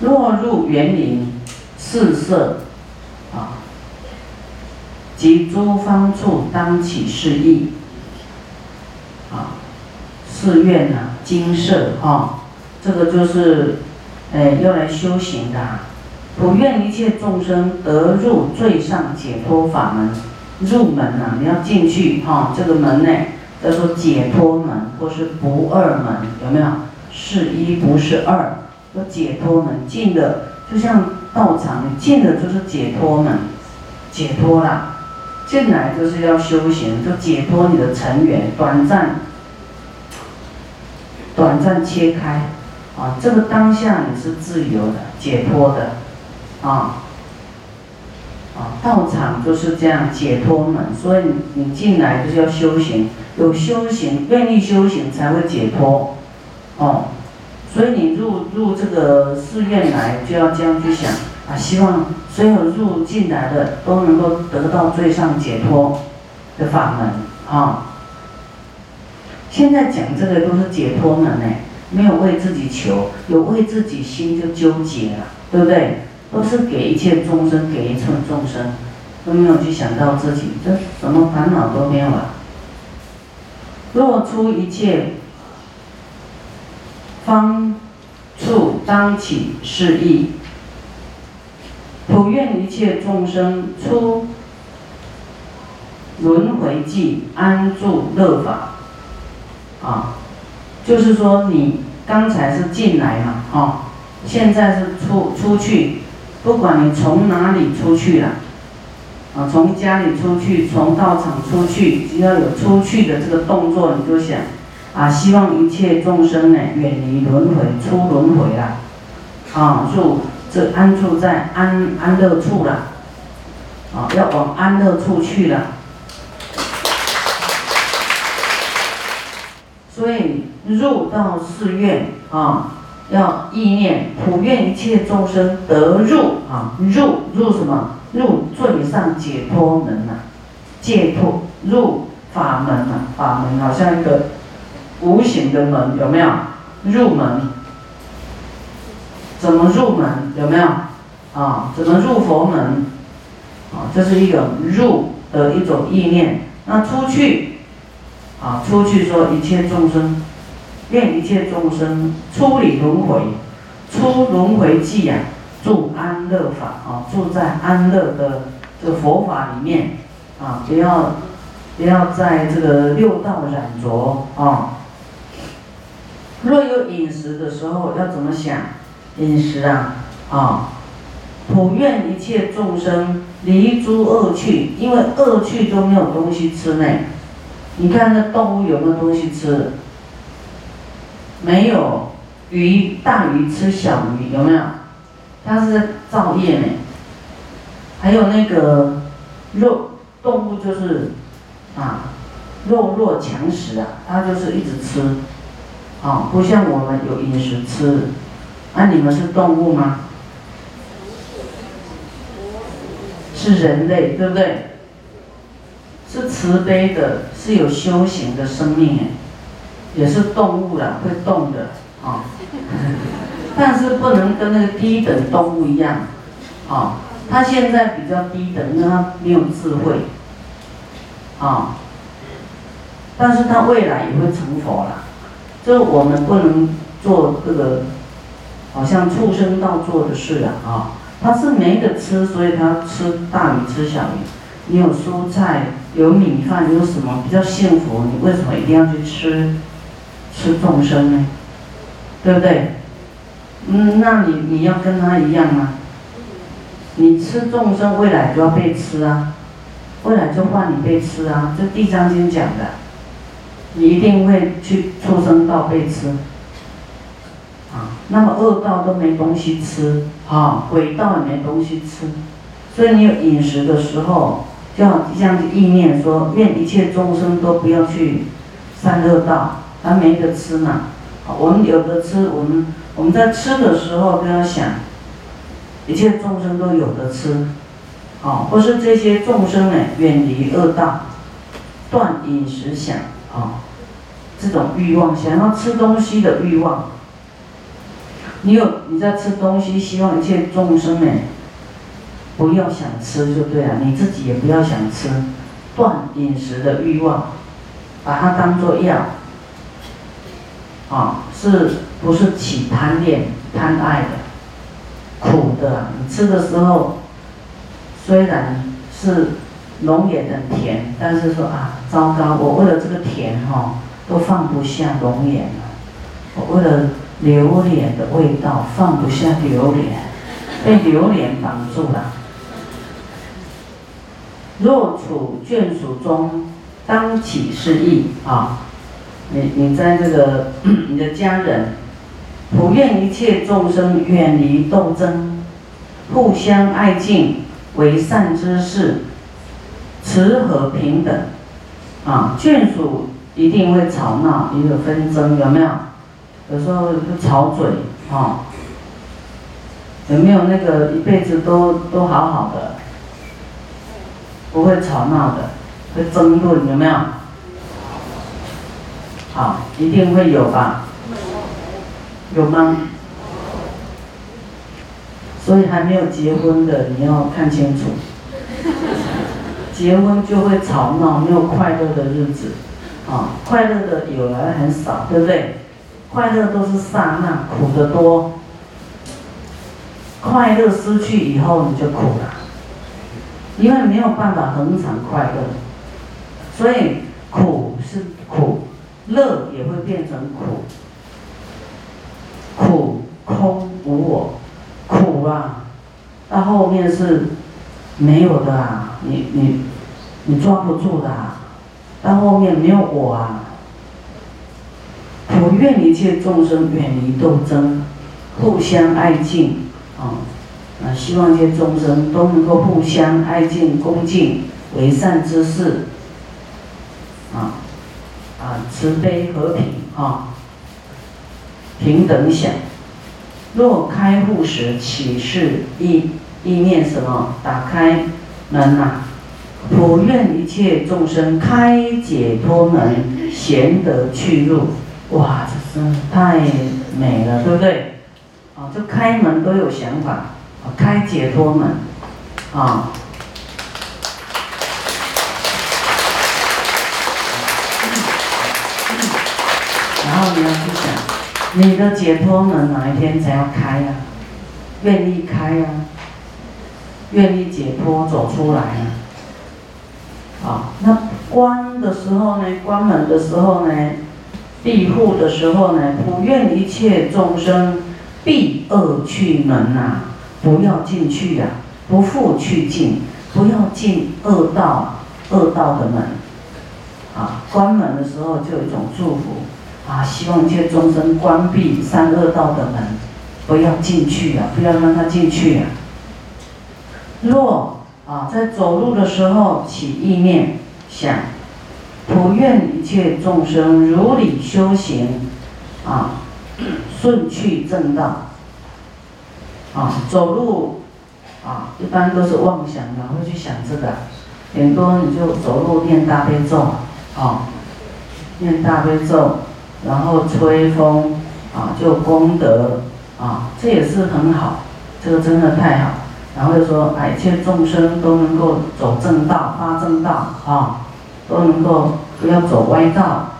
落入园林，四色，啊，及诸方处当起事意，啊，寺院呐，精舍哈，这个就是，哎，用来修行的，普愿一切众生得入最上解脱法门，入门呐，你要进去哈，这个门呢，叫做解脱门，或是不二门，有没有？是一不是二。解脱门进的，就像道场，你进的就是解脱门，解脱啦，进来就是要修行，就解脱你的尘缘，短暂，短暂切开，啊，这个当下你是自由的，解脱的，啊，啊，道场就是这样解脱门，所以你你进来就是要修行，有修行，愿意修行才会解脱，哦。所以你入入这个寺院来，就要这样去想啊，希望所有入进来的都能够得到最上解脱的法门啊。现在讲这个都是解脱门呢，没有为自己求，有为自己心就纠结了，对不对？都是给一切众生，给一切众生，都没有去想到自己，这什么烦恼都没有了。若出一切。方处当起是意，普愿一切众生出轮回际安住乐法。啊，就是说你刚才是进来嘛，哈，现在是出出去，不管你从哪里出去了，啊，从家里出去，从道场出去，只要有出去的这个动作，你就想。啊，希望一切众生呢远离轮回，出轮回了，啊，入这安住在安安乐处了，啊，要往安乐处去了。所以入到寺院啊，要意念普愿一切众生得入啊，入入什么？入最上解脱门呐，解脱入法门呐，法门好像一个。无形的门有没有入门？怎么入门？有没有啊？怎么入佛门？啊，这是一个入的一种意念。那出去啊，出去说一切众生，愿一切众生出离轮回，出轮回际呀，住安乐法啊，住在安乐的这个佛法里面啊，不要不要在这个六道染着啊。若有饮食的时候，要怎么想？饮食啊，啊，普愿一切众生离诸恶趣，因为恶趣都没有东西吃呢。你看那动物有没有东西吃？没有，鱼大鱼吃小鱼，有没有？它是在造业呢。还有那个肉动物就是啊，弱肉强食啊，它就是一直吃。啊，不像我们有饮食吃，那你们是动物吗？是人类，对不对？是慈悲的，是有修行的生命，也是动物了，会动的啊。但是不能跟那个低等动物一样，啊，它现在比较低等，因为它没有智慧，啊，但是它未来也会成佛了。就我们不能做这个，好像畜生道做的事啊！啊，他是没得吃，所以他吃大鱼吃小鱼。你有蔬菜，有米饭，有什么比较幸福？你为什么一定要去吃吃众生呢？对不对？嗯，那你你要跟他一样吗？你吃众生，未来就要被吃啊，未来就换你被吃啊，这《地藏经》讲的。你一定会去畜生道被吃，啊，那么恶道都没东西吃，啊，鬼道也没东西吃，所以你有饮食的时候，就要这样子意念说，愿一切众生都不要去善恶道，他没得吃嘛，我们有的吃，我们我们在吃的时候都要想，一切众生都有的吃，啊，或是这些众生呢远离恶道，断饮食想，啊。这种欲望，想要吃东西的欲望，你有你在吃东西，希望一切众生呢，不要想吃就对了，你自己也不要想吃，断饮食的欲望，把它当做药，啊，是不是起贪恋、贪爱的？苦的，你吃的时候，虽然是龙眼很甜，但是说啊，糟糕，我为了这个甜哈，都放不下龙眼了，我为了。榴莲的味道放不下榴莲，被榴莲绑住了。若处眷属中，当起是意啊！你你在这个 你的家人，普愿一切众生远离斗争，互相爱敬，为善之事，慈和平等啊！眷属一定会吵闹，也有纷争，有没有？有时候就吵嘴，哈，有没有那个一辈子都都好好的，不会吵闹的，会争论有没有？好，一定会有吧？有吗？所以还没有结婚的你要看清楚，结婚就会吵闹，没有快乐的日子，啊，快乐的有来很少，对不对？快乐都是刹那，苦的多。快乐失去以后，你就苦了，因为没有办法恒常快乐，所以苦是苦，乐也会变成苦。苦空无我，苦啊，到后面是没有的啊，你你你抓不住的，到后面没有我啊。我愿一切众生远离斗争，互相爱敬啊！啊，希望一切众生都能够互相爱敬、恭敬，为善之事啊！啊，慈悲和平啊，平等想。若开户时起示意意念什么？打开门呐！普愿一切众生开解脱门，贤德去入。哇，这真太美了，对不对？啊，就开门都有想法，开解脱门，啊。然后你要去想，你的解脱门哪一天才要开呀？愿意开呀？愿意解脱走出来呀？啊，啊那关的时候呢？关门的时候呢？庇护的时候呢，不愿一切众生闭恶去门呐，不要进去呀，不复去进，不要进恶道，恶道的门。啊，关门的时候就有一种祝福，啊，希望一切众生关闭三恶道的门，不要进去呀，不要让他进去呀。若啊，在走路的时候起意念想。普愿一切众生如理修行，啊，顺去正道，啊，走路，啊，一般都是妄想的，会去想这个，很多你就走路念大悲咒，啊，念大悲咒，然后吹风，啊，就功德，啊，这也是很好，这个真的太好，然后就说，一切众生都能够走正道，发正道，啊。都能够不要走歪道，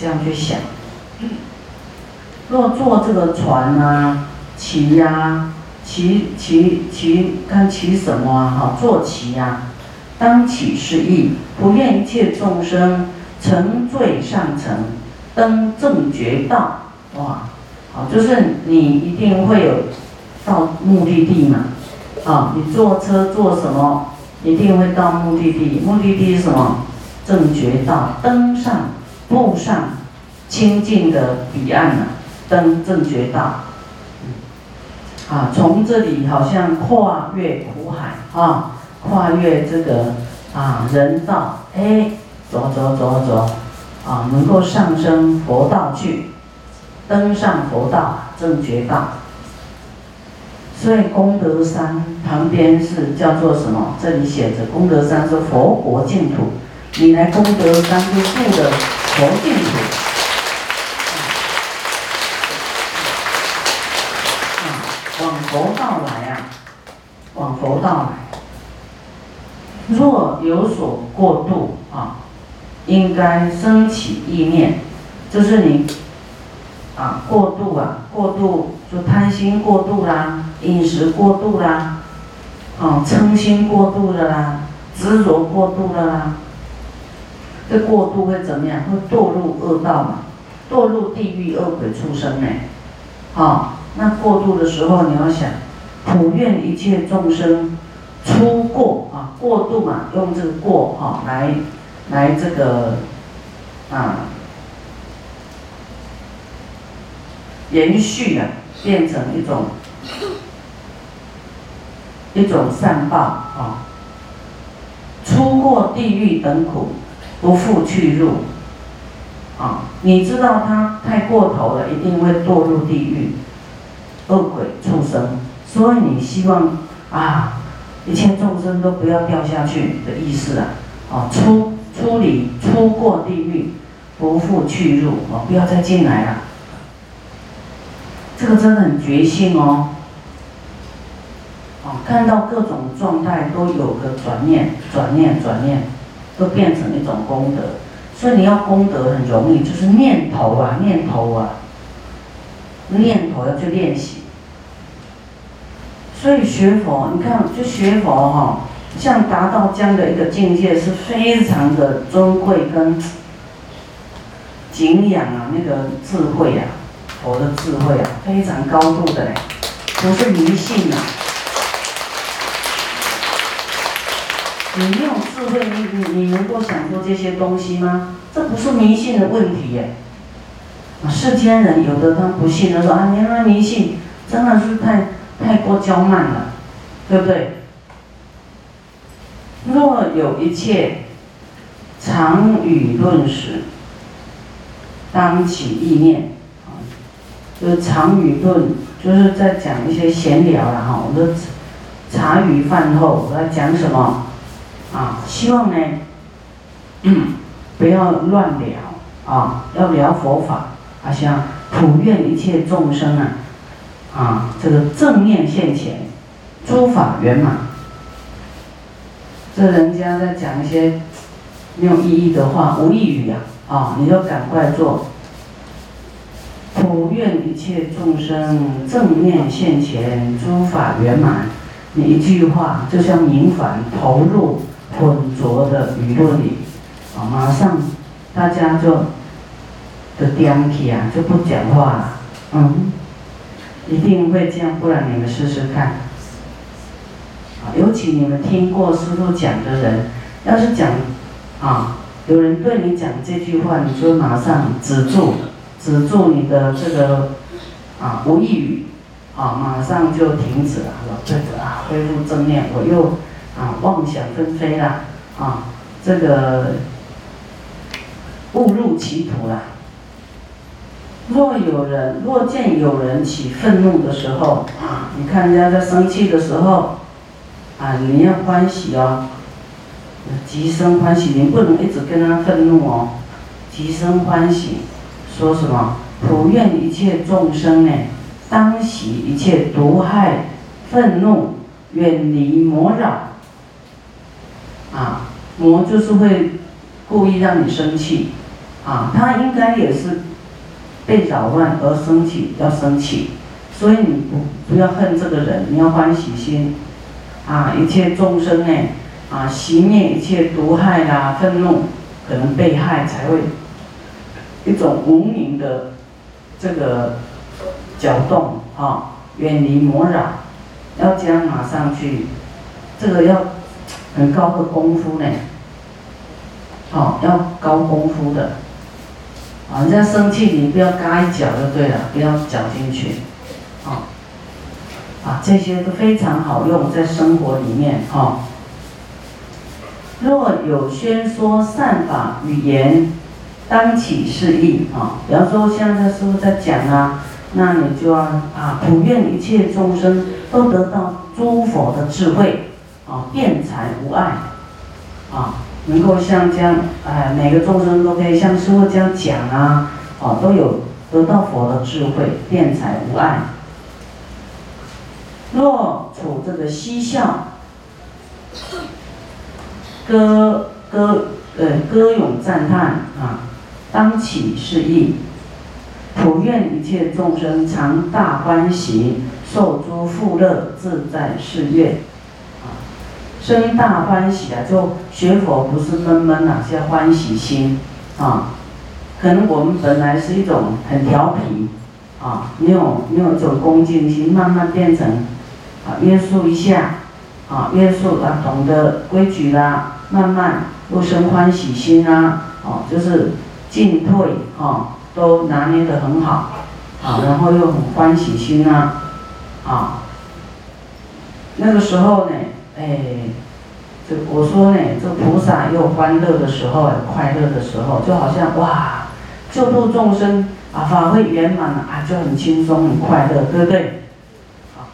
这样去想。若坐这个船啊，骑呀，骑骑骑，看骑什么啊？哈，坐骑呀，当起是意，不愿一切众生乘醉上层，登正觉道。哇，好，就是你一定会有到目的地嘛。啊，你坐车坐什么，一定会到目的地。目的地是什么？正觉道，登上步上清净的彼岸了，登正觉道。啊，从这里好像跨越苦海啊，跨越这个啊人道，哎，走走走走，啊，能够上升佛道去，登上佛道正觉道。所以功德山旁边是叫做什么？这里写着功德山是佛国净土。你来功德山就住的佛净土，往佛道来啊，往佛道来。若有所过度啊，应该升起意念，就是你啊过度啊，过度就贪心过度啦，饮食过度啦，啊嗔心过度的啦，执着过度的啦。这过度会怎么样？会堕入恶道嘛？堕入地狱恶鬼畜生呢？啊，那过度的时候，你要想，普愿一切众生出过啊，过度嘛，用这个过哈来来这个啊延续啊，变成一种一种善报啊，出过地狱等苦。不复去入，啊，你知道他太过头了，一定会堕入地狱，恶鬼畜生。所以你希望啊，一切众生都不要掉下去的意思啊，啊，出出离出过地狱，不复去入，啊，不要再进来了。这个真的很决心哦，啊，看到各种状态都有个转念，转念，转念。都变成一种功德，所以你要功德很容易，就是念头啊，念头啊，念头要去练习。所以学佛，你看，就学佛哈，像达到这样的一个境界，是非常的尊贵跟敬仰啊，那个智慧啊，佛的智慧啊，非常高度的嘞，不是迷信啊。你没有智慧，你你你能够想出这些东西吗？这不是迷信的问题耶。世间人有的他不信，他说啊，你那迷信真的是太太过骄慢了，对不对？若有一切常与论时，当起意念，就是常语论，就是在讲一些闲聊了哈。我说茶余饭后我在讲什么？啊，希望呢，不要乱聊啊，要聊佛法，啊，像普愿一切众生啊，啊，这个正念现前，诸法圆满。这人家在讲一些没有意义的话，无意语呀，啊，你就赶快做。普愿一切众生正念现前，诸法圆满。你一句话就像明矾投入。浑浊的舆论里，啊，马上大家就的颠起啊，就不讲话了，嗯，一定会这样，不然你们试试看，啊，尤其你们听过师傅讲的人，要是讲，啊，有人对你讲这句话，你就马上止住，止住你的这个，啊，无意语，啊，马上就停止了，说对的啊，恢复正念，我又。啊，妄想纷飞啦！啊，这个误入歧途啦。若有人若见有人起愤怒的时候，啊，你看人家在生气的时候，啊，你要欢喜哦，急生欢喜，你不能一直跟他愤怒哦，急生欢喜，说什么？普愿一切众生呢，当喜一切毒害、愤怒，远离魔扰。啊，魔就是会故意让你生气，啊，他应该也是被扰乱而生气，要生气，所以你不不要恨这个人，你要欢喜心，啊，一切众生呢，啊，熄灭一切毒害啦，愤怒，可能被害才会一种无名的这个搅动，啊，远离魔扰，要将马上去，这个要。很高的功夫呢，好，要高功夫的，啊，人家生气你不要嘎一脚就对了，不要搅进去，啊，啊，这些都非常好用在生活里面，哈。若有宣说善法语言，当起示意，啊，比方说现在师傅在讲啊，那你就要啊，普愿一切众生都得到诸佛的智慧。啊，辩才无碍，啊，能够像这样，哎，每个众生都可以像师傅这样讲啊，哦，都有得到佛的智慧，辩才无碍。若处这个嬉笑，歌歌呃歌咏赞叹啊，当起是意，普愿一切众生常大欢喜，受诸富乐，自在是愿。啊，生大欢喜啊，就学佛不是闷闷啊，些欢喜心啊。可能我们本来是一种很调皮啊，没有没有种恭敬心，慢慢变成啊约束一下啊约束啊懂得规矩啦，慢慢又生欢喜心啊，哦就是进退哦都拿捏得很好啊，然后又很欢喜心啊啊，那个时候呢，哎，这我说呢，这菩萨又欢乐的时候，快乐的时候，就好像哇。救度众生啊，法会圆满了啊，就很轻松很快乐，对不对？好，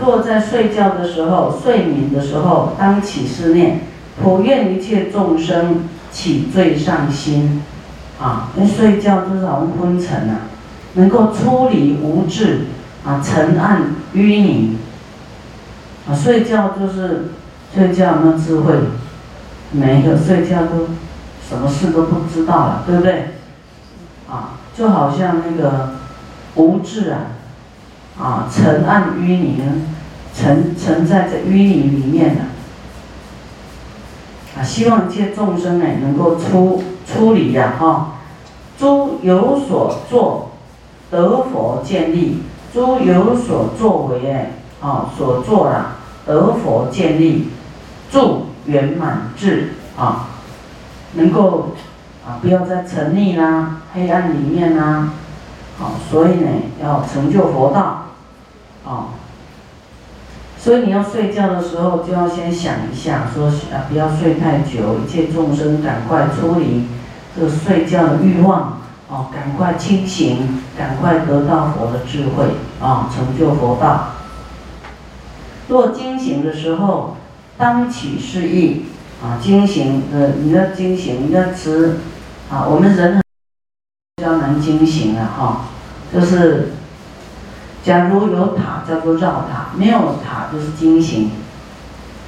若在睡觉的时候、睡眠的时候，当起思念，普愿一切众生起最上心，啊，那睡觉就是好像昏沉啊，能够出离无智啊，沉暗淤泥。啊，睡觉就是睡觉那智慧，每一个睡觉都什么事都不知道了，对不对？啊，就好像那个无智啊，啊，沉暗淤泥，沉沉在这淤泥里面的，啊，希望一切众生呢能够出出离呀，哈，诸有所作，得佛建立；诸有所作为哎，啊，所作了得佛建立，助圆满智啊，能够。啊，不要再沉溺啦，黑暗里面啦，好，所以呢，要成就佛道，啊，所以你要睡觉的时候，就要先想一下，说啊，不要睡太久，一切众生赶快出离这个睡觉的欲望，哦，赶快清醒，赶快得到佛的智慧，啊，成就佛道。若惊醒的时候，当起示意，啊，惊醒，呃，你要惊醒，你要持。啊，我们人比较难惊醒的哈，就是假如有塔叫做绕塔，没有塔就是惊醒，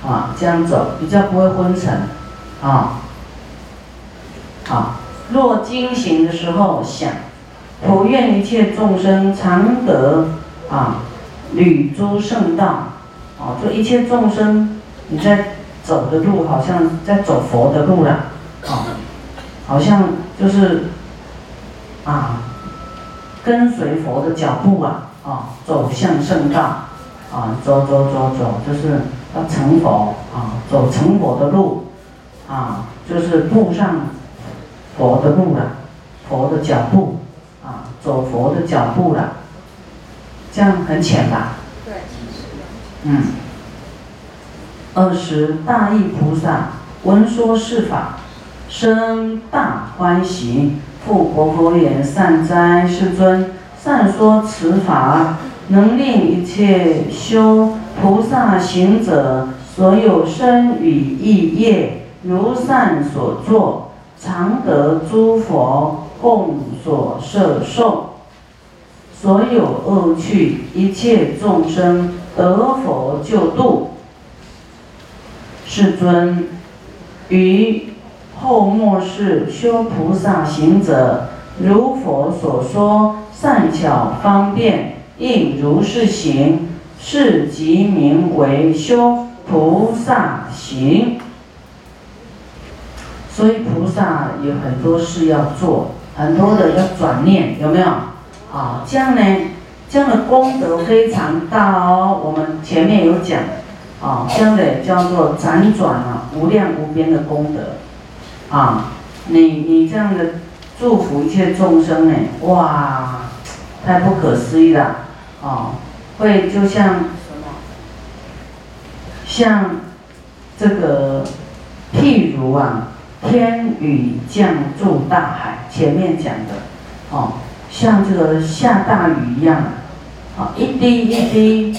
啊，这样走比较不会昏沉，啊，啊，若惊醒的时候想，普愿一切众生常得啊，履诸圣道，啊，就一切众生你在走的路好像在走佛的路了，啊。好像就是啊，跟随佛的脚步啊，啊，走向圣道，啊，走走走走，就是要成佛啊，走成佛的路，啊，就是步上佛的路了，佛的脚步，啊，走佛的脚步了，这样很浅吧？对，嗯。二十大意菩萨闻说是法。生大欢喜，复活佛言：“善哉，世尊！善说此法，能令一切修菩萨行者，所有身语意业，如善所作，常得诸佛共所摄受。所有恶趣一切众生得佛救度。世尊，于。”后末世修菩萨行者，如佛所说，善巧方便，应如是行，是即名为修菩萨行。所以菩萨有很多事要做，很多的要转念，有没有？啊，这样呢，这样的功德非常大哦。我们前面有讲，啊，这样的叫做辗转啊，无量无边的功德。啊，你你这样的祝福一切众生呢，哇，太不可思议了，啊，会就像什么，像这个譬如啊，天雨降注大海，前面讲的，哦，像这个下大雨一样，啊，一滴一滴，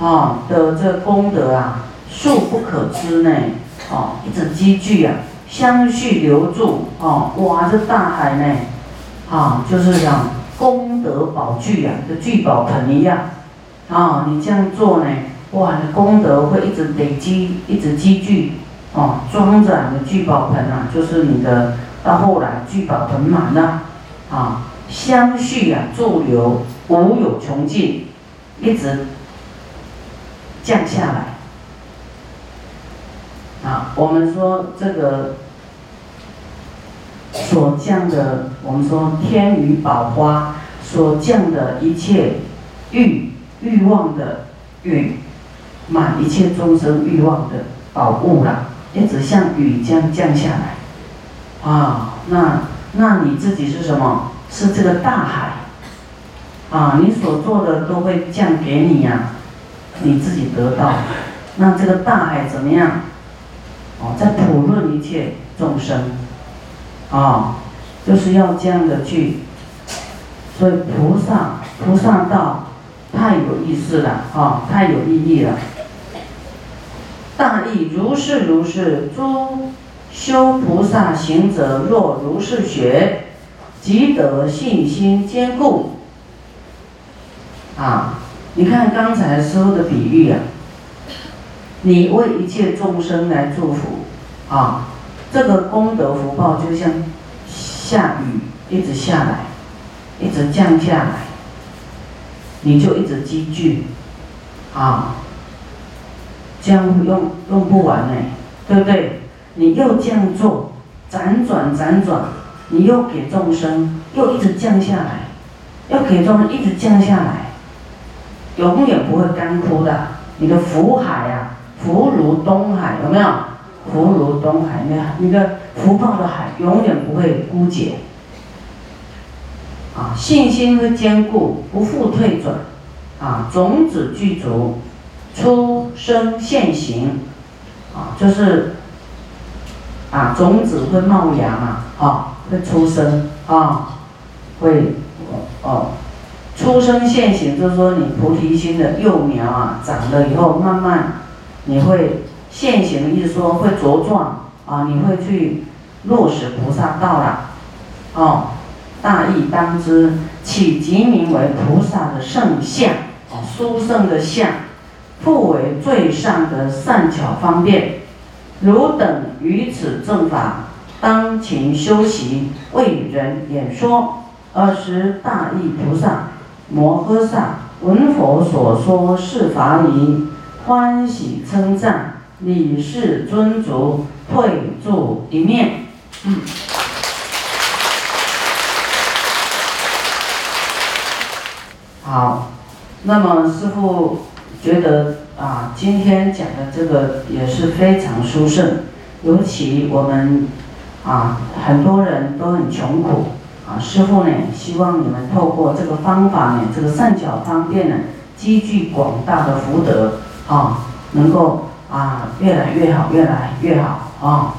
啊的这功德啊，数不可知呢，哦，一直积聚啊。相续留住哦，哇，这大海呢，啊，就是讲功德宝具啊，这聚宝盆一样，啊，你这样做呢，哇，你功德会一直累积，一直积聚，哦，装载的聚宝盆啊，就是你的到后来聚宝盆满了，啊，相续啊，驻留无有穷尽，一直降下来。啊，我们说这个所降的，我们说天雨宝花所降的一切欲欲望的欲，满一切众生欲望的宝物啦，一直像雨这样降下来。啊，那那你自己是什么？是这个大海。啊，你所做的都会降给你呀，你自己得到。那这个大海怎么样？哦，在普润一切众生，啊，就是要这样的去，所以菩萨菩萨道太有意思了，啊，太有意义了。大意如是如是，诸修菩萨行者若如是学，即得信心坚固。啊，你看刚才师傅的比喻啊。你为一切众生来祝福，啊，这个功德福报就像下雨一直下来，一直降下来，你就一直积聚，啊，这样用用不完呢，对不对？你又这样做，辗转辗转，你又给众生，又一直降下来，要给众生一直降下来，永远不会干枯的，你的福海啊！福如东海，有没有？福如东海，你看，你的福报的海永远不会枯竭。啊，信心会坚固，不复退转。啊，种子具足，出生现行。啊，就是啊，种子会冒芽嘛，啊，会出生啊，会哦，出生现行，就是说你菩提心的幼苗啊，长了以后慢慢。你会现行意思说会茁壮啊，你会去落实菩萨道了，哦，大义当知，起即名为菩萨的圣相，哦，殊胜的相，复为最上的善巧方便，汝等于此正法，当勤修习，为人演说。尔时大义菩萨摩诃萨闻佛所说是法已。欢喜称赞，礼事尊足，退住一面。嗯。好，那么师父觉得啊，今天讲的这个也是非常殊胜，尤其我们啊，很多人都很穷苦啊，师父呢，希望你们透过这个方法呢，这个善巧方便呢，积聚广大的福德。啊，能够啊，越来越好，越来越好啊。